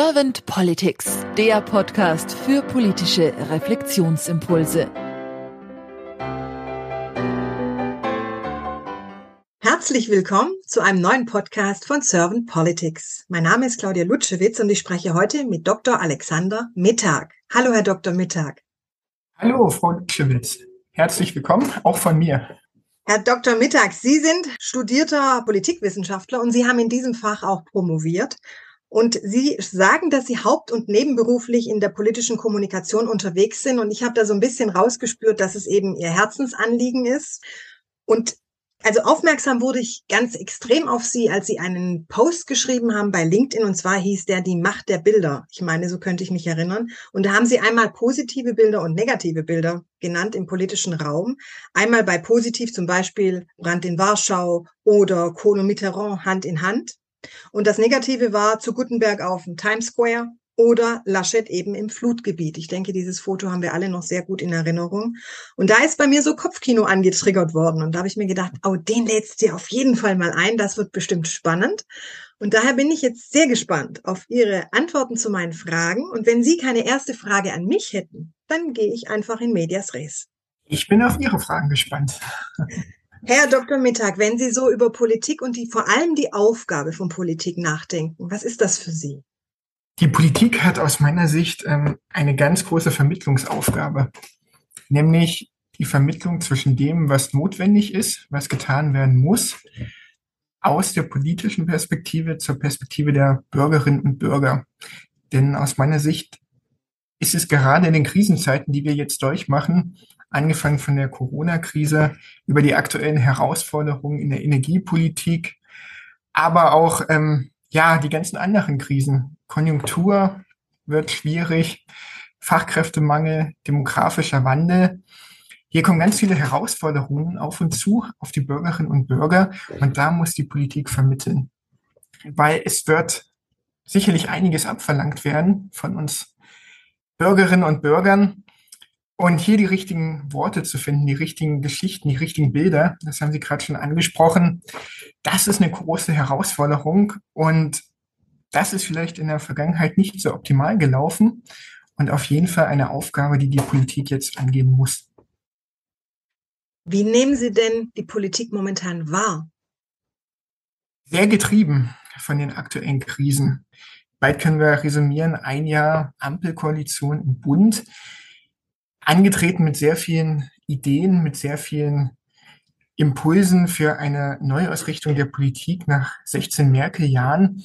Servant Politics, der Podcast für politische Reflexionsimpulse. Herzlich willkommen zu einem neuen Podcast von Servant Politics. Mein Name ist Claudia Lutschewitz und ich spreche heute mit Dr. Alexander Mittag. Hallo, Herr Dr. Mittag. Hallo, Frau Lutschewitz. Herzlich willkommen, auch von mir. Herr Dr. Mittag, Sie sind studierter Politikwissenschaftler und Sie haben in diesem Fach auch promoviert. Und Sie sagen, dass Sie haupt- und nebenberuflich in der politischen Kommunikation unterwegs sind. Und ich habe da so ein bisschen rausgespürt, dass es eben Ihr Herzensanliegen ist. Und also aufmerksam wurde ich ganz extrem auf Sie, als Sie einen Post geschrieben haben bei LinkedIn. Und zwar hieß der Die Macht der Bilder. Ich meine, so könnte ich mich erinnern. Und da haben Sie einmal positive Bilder und negative Bilder genannt im politischen Raum. Einmal bei positiv zum Beispiel Brand in Warschau oder Kohl und Mitterrand Hand in Hand. Und das Negative war zu Gutenberg auf dem Times Square oder Laschet eben im Flutgebiet. Ich denke, dieses Foto haben wir alle noch sehr gut in Erinnerung. Und da ist bei mir so Kopfkino angetriggert worden. Und da habe ich mir gedacht, oh, den lädst du auf jeden Fall mal ein. Das wird bestimmt spannend. Und daher bin ich jetzt sehr gespannt auf Ihre Antworten zu meinen Fragen. Und wenn Sie keine erste Frage an mich hätten, dann gehe ich einfach in Medias Res. Ich bin auf Ihre Fragen gespannt. Herr Dr. Mittag, wenn Sie so über Politik und die, vor allem die Aufgabe von Politik nachdenken, was ist das für Sie? Die Politik hat aus meiner Sicht ähm, eine ganz große Vermittlungsaufgabe, nämlich die Vermittlung zwischen dem, was notwendig ist, was getan werden muss, aus der politischen Perspektive zur Perspektive der Bürgerinnen und Bürger. Denn aus meiner Sicht ist es gerade in den Krisenzeiten, die wir jetzt durchmachen, angefangen von der Corona-Krise über die aktuellen Herausforderungen in der Energiepolitik, aber auch ähm, ja die ganzen anderen Krisen. Konjunktur wird schwierig, Fachkräftemangel, demografischer Wandel. Hier kommen ganz viele Herausforderungen auf uns zu, auf die Bürgerinnen und Bürger, und da muss die Politik vermitteln, weil es wird sicherlich einiges abverlangt werden von uns Bürgerinnen und Bürgern. Und hier die richtigen Worte zu finden, die richtigen Geschichten, die richtigen Bilder, das haben Sie gerade schon angesprochen, das ist eine große Herausforderung und das ist vielleicht in der Vergangenheit nicht so optimal gelaufen und auf jeden Fall eine Aufgabe, die die Politik jetzt angehen muss. Wie nehmen Sie denn die Politik momentan wahr? Sehr getrieben von den aktuellen Krisen. Bald können wir resümieren, ein Jahr Ampelkoalition im Bund angetreten mit sehr vielen Ideen, mit sehr vielen Impulsen für eine Neuausrichtung der Politik nach 16 Merkel-Jahren.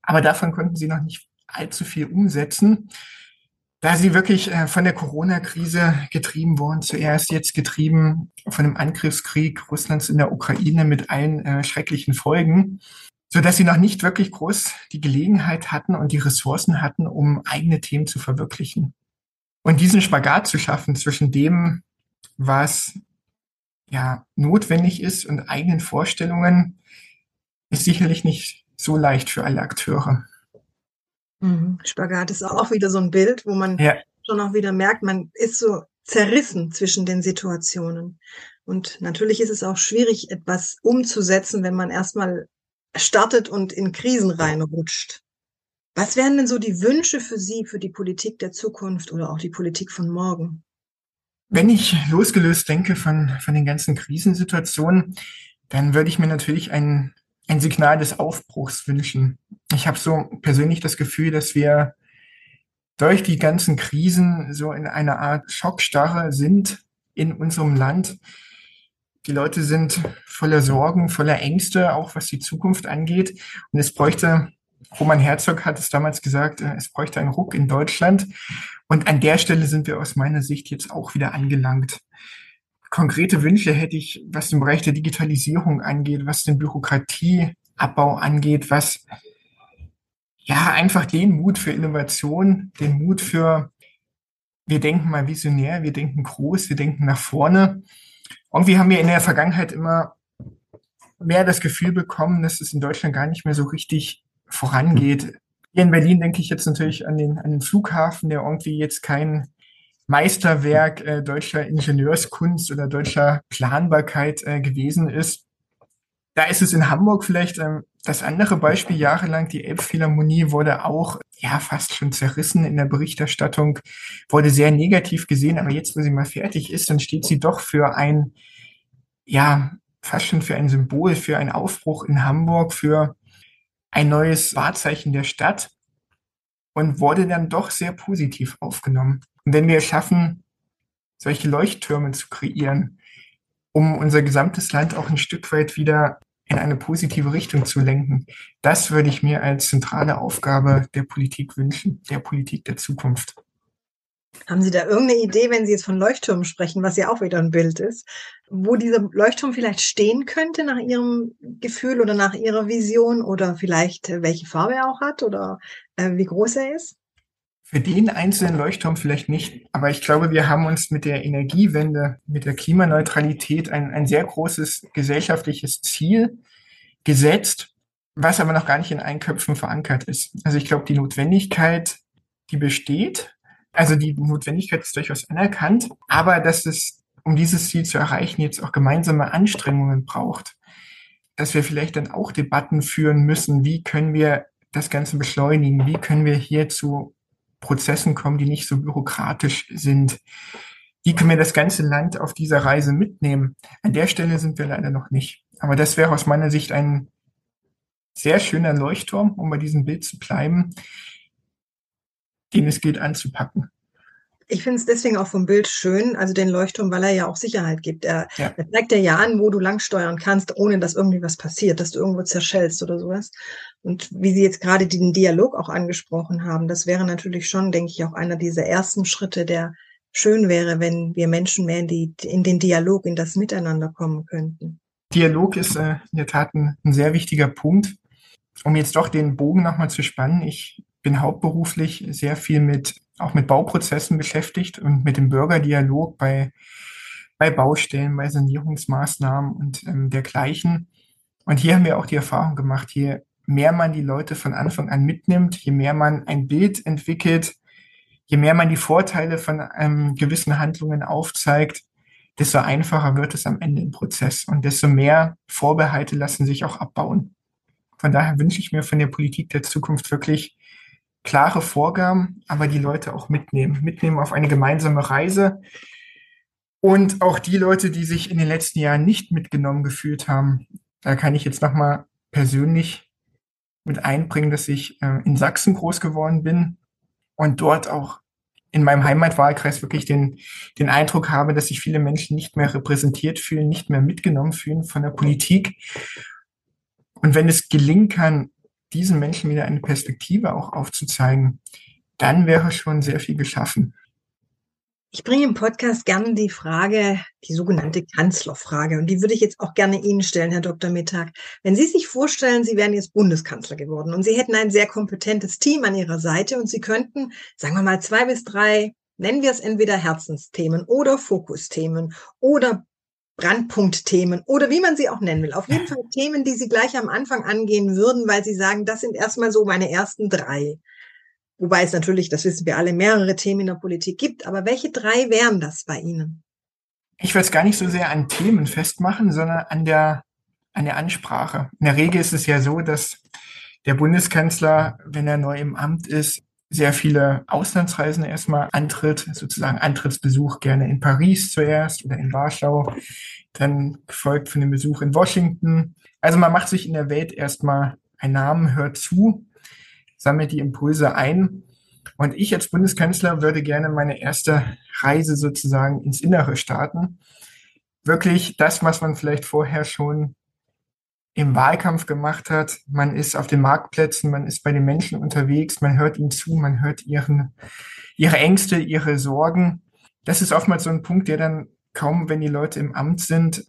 Aber davon konnten sie noch nicht allzu viel umsetzen, da sie wirklich äh, von der Corona-Krise getrieben wurden. Zuerst jetzt getrieben von dem Angriffskrieg Russlands in der Ukraine mit allen äh, schrecklichen Folgen, so dass sie noch nicht wirklich groß die Gelegenheit hatten und die Ressourcen hatten, um eigene Themen zu verwirklichen. Und diesen Spagat zu schaffen zwischen dem, was ja notwendig ist und eigenen Vorstellungen, ist sicherlich nicht so leicht für alle Akteure. Mhm. Spagat ist auch wieder so ein Bild, wo man ja. schon auch wieder merkt, man ist so zerrissen zwischen den Situationen. Und natürlich ist es auch schwierig, etwas umzusetzen, wenn man erstmal startet und in Krisen reinrutscht. Was wären denn so die Wünsche für Sie, für die Politik der Zukunft oder auch die Politik von morgen? Wenn ich losgelöst denke von, von den ganzen Krisensituationen, dann würde ich mir natürlich ein, ein Signal des Aufbruchs wünschen. Ich habe so persönlich das Gefühl, dass wir durch die ganzen Krisen so in einer Art Schockstarre sind in unserem Land. Die Leute sind voller Sorgen, voller Ängste, auch was die Zukunft angeht. Und es bräuchte Roman Herzog hat es damals gesagt, äh, es bräuchte einen Ruck in Deutschland. Und an der Stelle sind wir aus meiner Sicht jetzt auch wieder angelangt. Konkrete Wünsche hätte ich, was den Bereich der Digitalisierung angeht, was den Bürokratieabbau angeht, was ja einfach den Mut für Innovation, den Mut für wir denken mal visionär, wir denken groß, wir denken nach vorne. Irgendwie haben wir in der Vergangenheit immer mehr das Gefühl bekommen, dass es in Deutschland gar nicht mehr so richtig vorangeht. Hier in Berlin denke ich jetzt natürlich an den, an den Flughafen, der irgendwie jetzt kein Meisterwerk äh, deutscher Ingenieurskunst oder deutscher Planbarkeit äh, gewesen ist. Da ist es in Hamburg vielleicht ähm, das andere Beispiel. Jahrelang die Elbphilharmonie wurde auch ja fast schon zerrissen in der Berichterstattung, wurde sehr negativ gesehen. Aber jetzt, wo sie mal fertig ist, dann steht sie doch für ein ja fast schon für ein Symbol, für einen Aufbruch in Hamburg, für ein neues Wahrzeichen der Stadt und wurde dann doch sehr positiv aufgenommen. Und wenn wir es schaffen, solche Leuchttürme zu kreieren, um unser gesamtes Land auch ein Stück weit wieder in eine positive Richtung zu lenken, das würde ich mir als zentrale Aufgabe der Politik wünschen, der Politik der Zukunft. Haben Sie da irgendeine Idee, wenn Sie jetzt von Leuchttürmen sprechen, was ja auch wieder ein Bild ist, wo dieser Leuchtturm vielleicht stehen könnte nach Ihrem Gefühl oder nach Ihrer Vision oder vielleicht äh, welche Farbe er auch hat oder äh, wie groß er ist? Für den einzelnen Leuchtturm vielleicht nicht, aber ich glaube, wir haben uns mit der Energiewende, mit der Klimaneutralität ein, ein sehr großes gesellschaftliches Ziel gesetzt, was aber noch gar nicht in allen Köpfen verankert ist. Also ich glaube, die Notwendigkeit, die besteht, also die Notwendigkeit ist durchaus anerkannt, aber dass es, um dieses Ziel zu erreichen, jetzt auch gemeinsame Anstrengungen braucht. Dass wir vielleicht dann auch Debatten führen müssen, wie können wir das Ganze beschleunigen, wie können wir hier zu Prozessen kommen, die nicht so bürokratisch sind. Wie können wir das ganze Land auf dieser Reise mitnehmen? An der Stelle sind wir leider noch nicht. Aber das wäre aus meiner Sicht ein sehr schöner Leuchtturm, um bei diesem Bild zu bleiben, den es gilt anzupacken. Ich finde es deswegen auch vom Bild schön, also den Leuchtturm, weil er ja auch Sicherheit gibt. Er, ja. er zeigt dir ja an, wo du langsteuern kannst, ohne dass irgendwie was passiert, dass du irgendwo zerschellst oder sowas. Und wie Sie jetzt gerade den Dialog auch angesprochen haben, das wäre natürlich schon, denke ich, auch einer dieser ersten Schritte, der schön wäre, wenn wir Menschen mehr in, die, in den Dialog, in das Miteinander kommen könnten. Dialog ist äh, in der Tat ein, ein sehr wichtiger Punkt. Um jetzt doch den Bogen nochmal zu spannen, ich bin hauptberuflich sehr viel mit, auch mit Bauprozessen beschäftigt und mit dem Bürgerdialog bei, bei Baustellen, bei Sanierungsmaßnahmen und ähm, dergleichen. Und hier haben wir auch die Erfahrung gemacht, je mehr man die Leute von Anfang an mitnimmt, je mehr man ein Bild entwickelt, je mehr man die Vorteile von ähm, gewissen Handlungen aufzeigt, desto einfacher wird es am Ende im Prozess und desto mehr Vorbehalte lassen sich auch abbauen. Von daher wünsche ich mir von der Politik der Zukunft wirklich klare Vorgaben, aber die Leute auch mitnehmen, mitnehmen auf eine gemeinsame Reise. Und auch die Leute, die sich in den letzten Jahren nicht mitgenommen gefühlt haben, da kann ich jetzt nochmal persönlich mit einbringen, dass ich äh, in Sachsen groß geworden bin und dort auch in meinem Heimatwahlkreis wirklich den, den Eindruck habe, dass sich viele Menschen nicht mehr repräsentiert fühlen, nicht mehr mitgenommen fühlen von der Politik. Und wenn es gelingen kann, diesen Menschen wieder eine Perspektive auch aufzuzeigen, dann wäre schon sehr viel geschaffen. Ich bringe im Podcast gerne die Frage, die sogenannte Kanzlerfrage. Und die würde ich jetzt auch gerne Ihnen stellen, Herr Dr. Mittag. Wenn Sie sich vorstellen, Sie wären jetzt Bundeskanzler geworden und Sie hätten ein sehr kompetentes Team an Ihrer Seite und Sie könnten, sagen wir mal, zwei bis drei, nennen wir es entweder Herzensthemen oder Fokusthemen oder Brandpunktthemen oder wie man sie auch nennen will. Auf jeden Fall Themen, die Sie gleich am Anfang angehen würden, weil Sie sagen, das sind erstmal so meine ersten drei. Wobei es natürlich, das wissen wir alle, mehrere Themen in der Politik gibt. Aber welche drei wären das bei Ihnen? Ich würde es gar nicht so sehr an Themen festmachen, sondern an der, an der Ansprache. In der Regel ist es ja so, dass der Bundeskanzler, wenn er neu im Amt ist, sehr viele Auslandsreisen erstmal antritt, sozusagen Antrittsbesuch gerne in Paris zuerst oder in Warschau, dann gefolgt von dem Besuch in Washington. Also man macht sich in der Welt erstmal einen Namen, hört zu, sammelt die Impulse ein. Und ich als Bundeskanzler würde gerne meine erste Reise sozusagen ins Innere starten. Wirklich das, was man vielleicht vorher schon im Wahlkampf gemacht hat. Man ist auf den Marktplätzen, man ist bei den Menschen unterwegs, man hört ihnen zu, man hört ihren, ihre Ängste, ihre Sorgen. Das ist oftmals so ein Punkt, der dann kaum, wenn die Leute im Amt sind,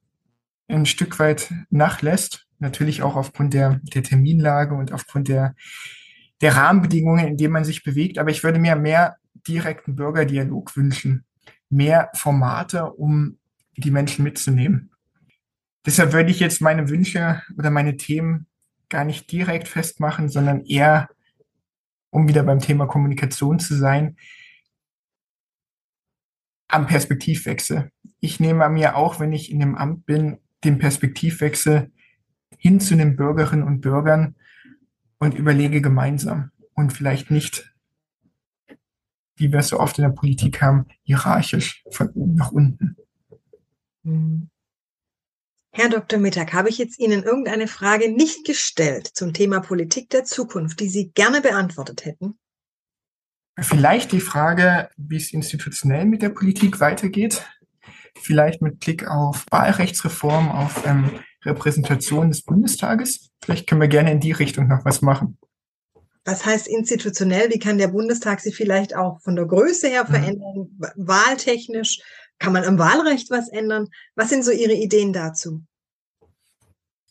ein Stück weit nachlässt. Natürlich auch aufgrund der, der Terminlage und aufgrund der, der Rahmenbedingungen, in denen man sich bewegt. Aber ich würde mir mehr direkten Bürgerdialog wünschen, mehr Formate, um die Menschen mitzunehmen. Deshalb würde ich jetzt meine Wünsche oder meine Themen gar nicht direkt festmachen, sondern eher, um wieder beim Thema Kommunikation zu sein, am Perspektivwechsel. Ich nehme an mir auch, wenn ich in dem Amt bin, den Perspektivwechsel hin zu den Bürgerinnen und Bürgern und überlege gemeinsam und vielleicht nicht, wie wir es so oft in der Politik haben, hierarchisch von oben nach unten. Hm. Herr Dr. Mittag, habe ich jetzt Ihnen irgendeine Frage nicht gestellt zum Thema Politik der Zukunft, die Sie gerne beantwortet hätten? Vielleicht die Frage, wie es institutionell mit der Politik weitergeht. Vielleicht mit Blick auf Wahlrechtsreform, auf ähm, Repräsentation des Bundestages. Vielleicht können wir gerne in die Richtung noch was machen. Was heißt institutionell? Wie kann der Bundestag sich vielleicht auch von der Größe her mhm. verändern, mhm. wahltechnisch? Kann man am Wahlrecht was ändern? Was sind so Ihre Ideen dazu?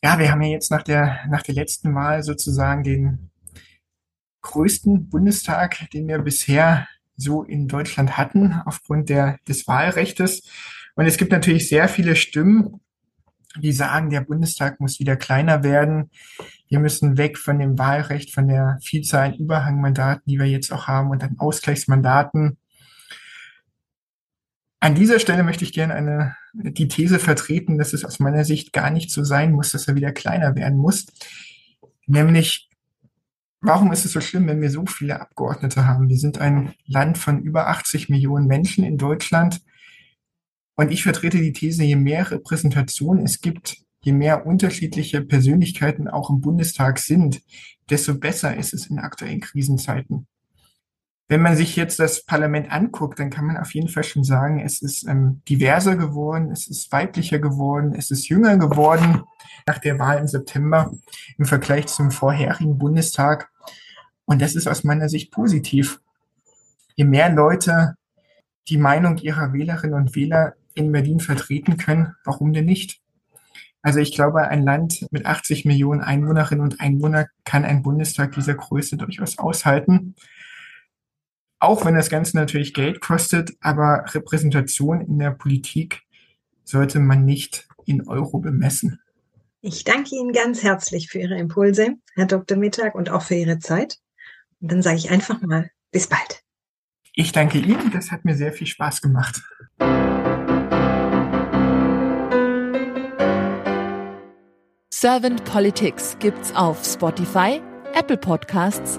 Ja, wir haben ja jetzt nach der, nach der letzten Wahl sozusagen den größten Bundestag, den wir bisher so in Deutschland hatten, aufgrund der, des Wahlrechtes. Und es gibt natürlich sehr viele Stimmen, die sagen, der Bundestag muss wieder kleiner werden. Wir müssen weg von dem Wahlrecht, von der Vielzahl an Überhangmandaten, die wir jetzt auch haben, und an Ausgleichsmandaten. An dieser Stelle möchte ich gerne eine, die These vertreten, dass es aus meiner Sicht gar nicht so sein muss, dass er wieder kleiner werden muss. Nämlich, warum ist es so schlimm, wenn wir so viele Abgeordnete haben? Wir sind ein Land von über 80 Millionen Menschen in Deutschland. Und ich vertrete die These, je mehr Repräsentation es gibt, je mehr unterschiedliche Persönlichkeiten auch im Bundestag sind, desto besser ist es in aktuellen Krisenzeiten. Wenn man sich jetzt das Parlament anguckt, dann kann man auf jeden Fall schon sagen, es ist ähm, diverser geworden, es ist weiblicher geworden, es ist jünger geworden nach der Wahl im September im Vergleich zum vorherigen Bundestag. Und das ist aus meiner Sicht positiv. Je mehr Leute die Meinung ihrer Wählerinnen und Wähler in Berlin vertreten können, warum denn nicht? Also ich glaube, ein Land mit 80 Millionen Einwohnerinnen und Einwohnern kann ein Bundestag dieser Größe durchaus aushalten. Auch wenn das Ganze natürlich Geld kostet, aber Repräsentation in der Politik sollte man nicht in Euro bemessen. Ich danke Ihnen ganz herzlich für Ihre Impulse, Herr Dr. Mittag, und auch für Ihre Zeit. Und dann sage ich einfach mal, bis bald. Ich danke Ihnen, das hat mir sehr viel Spaß gemacht. Servant Politics gibt's auf Spotify, Apple Podcasts